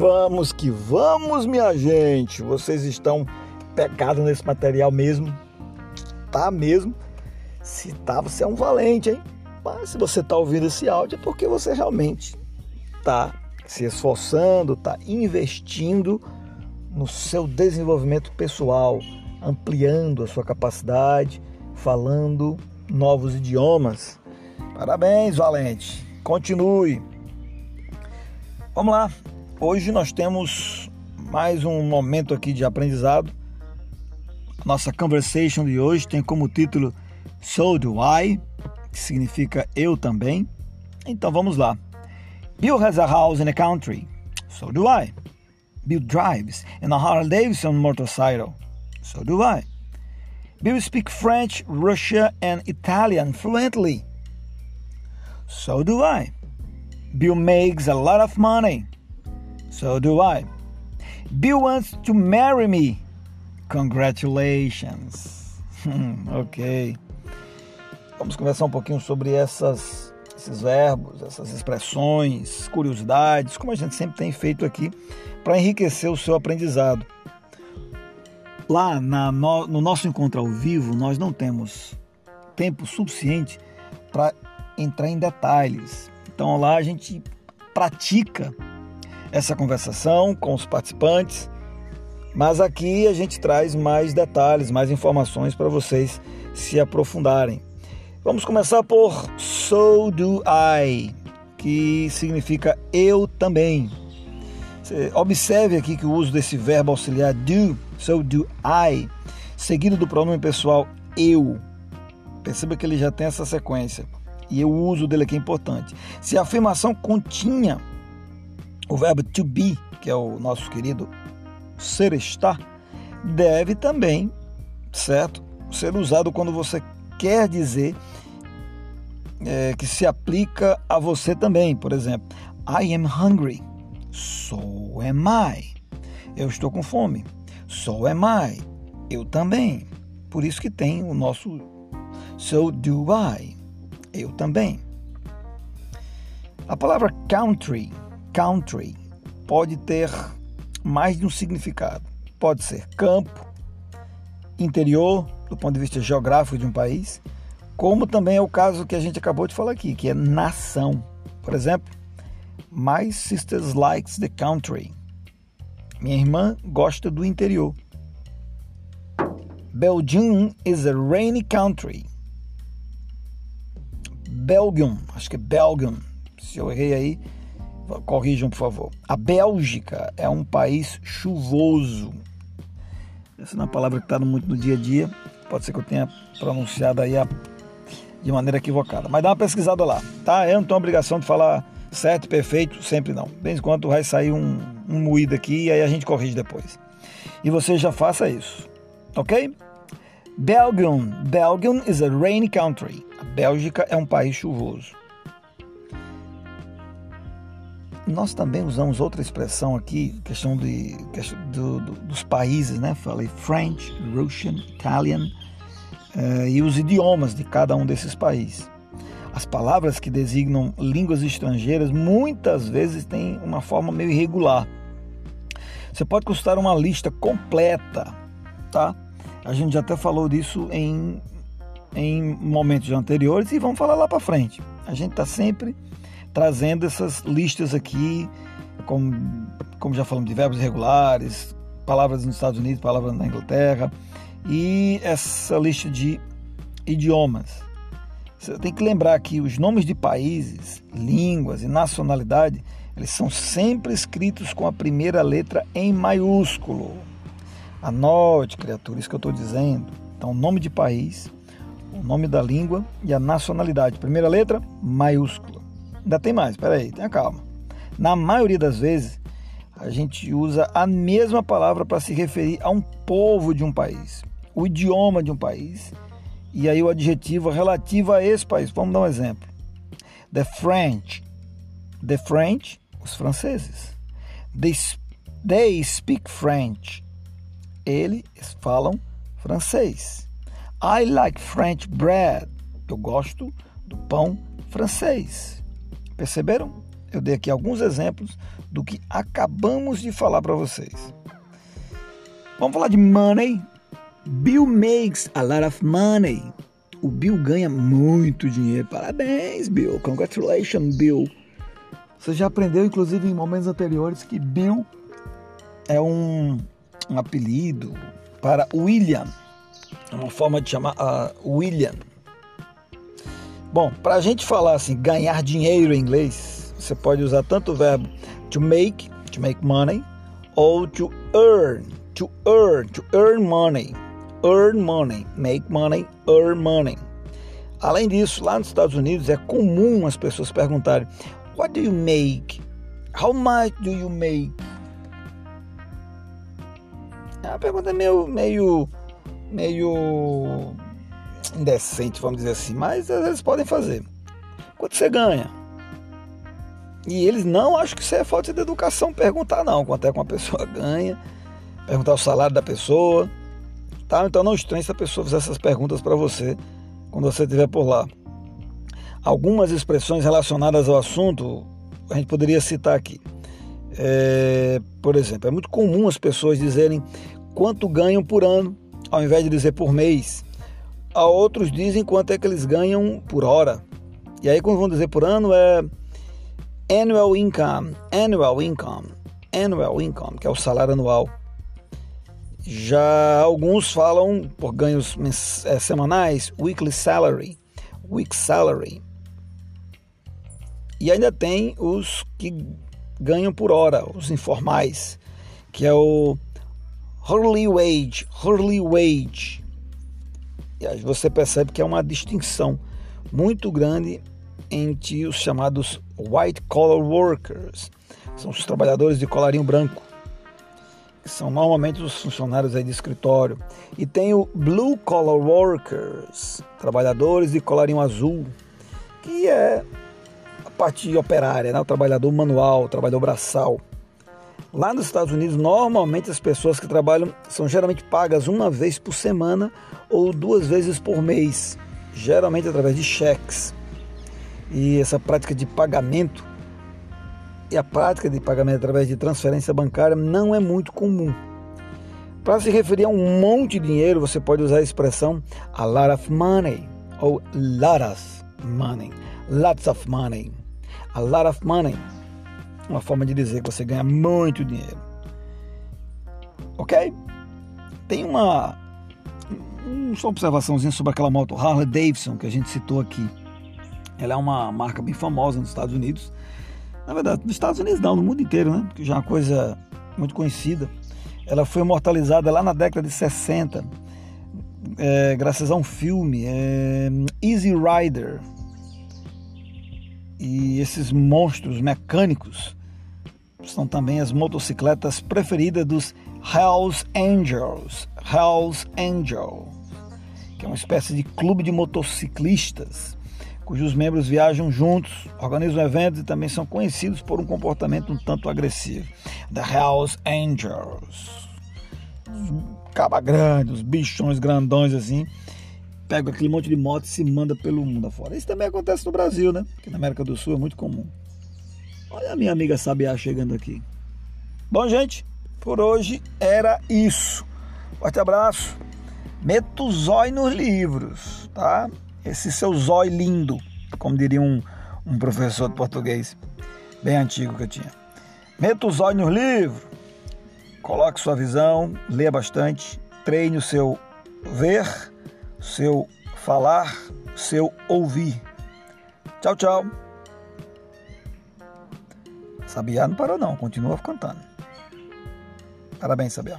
Vamos que vamos, minha gente. Vocês estão pegados nesse material mesmo? Tá mesmo? Se tá, você é um valente, hein? Mas se você tá ouvindo esse áudio é porque você realmente tá se esforçando, tá investindo no seu desenvolvimento pessoal, ampliando a sua capacidade, falando novos idiomas. Parabéns, valente. Continue. Vamos lá. Hoje nós temos mais um momento aqui de aprendizado. Nossa conversation de hoje tem como título So Do I, que significa eu também. Então vamos lá. Bill has a house in the country. So do I. Bill drives in a Harley Davidson motorcycle. So do I. Bill speaks French, Russian, and Italian fluently. So do I. Bill makes a lot of money. So do I. Bill wants to marry me. Congratulations. ok. Vamos conversar um pouquinho sobre essas, esses verbos, essas expressões, curiosidades, como a gente sempre tem feito aqui, para enriquecer o seu aprendizado. Lá na, no, no nosso encontro ao vivo, nós não temos tempo suficiente para entrar em detalhes. Então lá a gente pratica essa conversação com os participantes, mas aqui a gente traz mais detalhes, mais informações para vocês se aprofundarem. Vamos começar por So Do I, que significa eu também. Observe aqui que o uso desse verbo auxiliar do, so do I, seguido do pronome pessoal eu. Perceba que ele já tem essa sequência e o uso dele aqui é importante. Se a afirmação continha o verbo to be, que é o nosso querido ser estar, deve também, certo, ser usado quando você quer dizer é, que se aplica a você também. Por exemplo, I am hungry, so am I. Eu estou com fome, so am I. Eu também. Por isso que tem o nosso so do I. Eu também. A palavra country country pode ter mais de um significado. Pode ser campo, interior, do ponto de vista geográfico de um país, como também é o caso que a gente acabou de falar aqui, que é nação. Por exemplo, My sisters likes the country. Minha irmã gosta do interior. Belgium is a rainy country. Belgium, acho que é Belgium. Se eu errei aí, corrijam por favor. A Bélgica é um país chuvoso. Essa não é uma palavra que está muito no dia a dia. Pode ser que eu tenha pronunciado aí de maneira equivocada. Mas dá uma pesquisada lá, tá? Eu não tenho obrigação de falar certo, perfeito, sempre não. De vez em quando vai sair um, um moído aqui e aí a gente corrige depois. E você já faça isso, ok? Belgium. Belgium is a rainy country. A Bélgica é um país chuvoso. Nós também usamos outra expressão aqui, questão, de, questão do, do, dos países, né? Falei French, Russian, Italian uh, e os idiomas de cada um desses países. As palavras que designam línguas estrangeiras muitas vezes têm uma forma meio irregular. Você pode consultar uma lista completa, tá? A gente já até falou disso em, em momentos anteriores e vamos falar lá para frente. A gente está sempre trazendo essas listas aqui, como, como já falamos, de verbos irregulares, palavras nos Estados Unidos, palavras na Inglaterra, e essa lista de idiomas. Você tem que lembrar que os nomes de países, línguas e nacionalidade, eles são sempre escritos com a primeira letra em maiúsculo. Anote, criatura, isso que eu estou dizendo. Então, o nome de país, o nome da língua e a nacionalidade. Primeira letra, maiúscula. Ainda tem mais, peraí, tenha calma. Na maioria das vezes, a gente usa a mesma palavra para se referir a um povo de um país, o idioma de um país, e aí o adjetivo relativo a esse país. Vamos dar um exemplo. The French. The French, os franceses. They, they speak French. Eles falam francês. I like French bread. Eu gosto do pão francês. Perceberam? eu dei aqui alguns exemplos do que acabamos de falar para vocês. Vamos falar de money. Bill makes a lot of money. O Bill ganha muito dinheiro. Parabéns, Bill. Congratulations, Bill. Você já aprendeu, inclusive, em momentos anteriores, que Bill é um, um apelido para William. É uma forma de chamar uh, William. Bom, para a gente falar assim, ganhar dinheiro em inglês, você pode usar tanto o verbo to make, to make money, ou to earn, to earn, to earn money, earn money, make money, earn money. Além disso, lá nos Estados Unidos é comum as pessoas perguntarem What do you make? How much do you make? É uma pergunta meio, meio, meio indecente, vamos dizer assim, mas às vezes podem fazer. Quanto você ganha? E eles não acham que isso é falta de educação perguntar não, quanto é que uma pessoa ganha, perguntar o salário da pessoa, tá? Então não estranhe se a pessoa fizer essas perguntas para você quando você estiver por lá. Algumas expressões relacionadas ao assunto a gente poderia citar aqui. É, por exemplo, é muito comum as pessoas dizerem quanto ganham por ano, ao invés de dizer por mês. A outros dizem quanto é que eles ganham por hora. E aí, quando vão dizer por ano, é annual income, annual income, annual income, que é o salário anual. Já alguns falam por ganhos é, semanais, weekly salary, week salary. E ainda tem os que ganham por hora, os informais, que é o hourly wage, hourly wage. Você percebe que é uma distinção muito grande entre os chamados white collar workers, são os trabalhadores de colarinho branco, que são normalmente os funcionários aí de escritório, e tem o blue collar workers, trabalhadores de colarinho azul, que é parte operária, né? o trabalhador manual, o trabalhador braçal. Lá nos Estados Unidos, normalmente as pessoas que trabalham são geralmente pagas uma vez por semana ou duas vezes por mês, geralmente através de cheques. E essa prática de pagamento e a prática de pagamento através de transferência bancária não é muito comum. Para se referir a um monte de dinheiro, você pode usar a expressão a lot of money ou lot of money, lots of money a lot of money. Uma forma de dizer que você ganha muito dinheiro. Ok? Tem uma, uma observaçãozinha sobre aquela moto Harley Davidson que a gente citou aqui. Ela é uma marca bem famosa nos Estados Unidos. Na verdade, nos Estados Unidos não, no mundo inteiro, né? Que já é uma coisa muito conhecida. Ela foi imortalizada lá na década de 60, é, graças a um filme, é, Easy Rider, e esses monstros mecânicos são também as motocicletas preferidas dos Hells Angels. Hells Angels, que é uma espécie de clube de motociclistas cujos membros viajam juntos, organizam eventos e também são conhecidos por um comportamento um tanto agressivo. The Hells Angels. Caba grande, os bichões grandões assim pega aquele monte de moto e se manda pelo mundo afora. Isso também acontece no Brasil, né? Porque na América do Sul é muito comum. Olha a minha amiga Sabiá chegando aqui. Bom, gente, por hoje era isso. Forte abraço. Meta o zóio nos livros, tá? Esse seu zóio lindo, como diria um, um professor de português bem antigo que eu tinha. Meta o zóio nos livros. Coloque sua visão, leia bastante, treine o seu ver seu falar, seu ouvir. Tchau, tchau. Sabiá não parou não, continua cantando. Parabéns, Sabiá.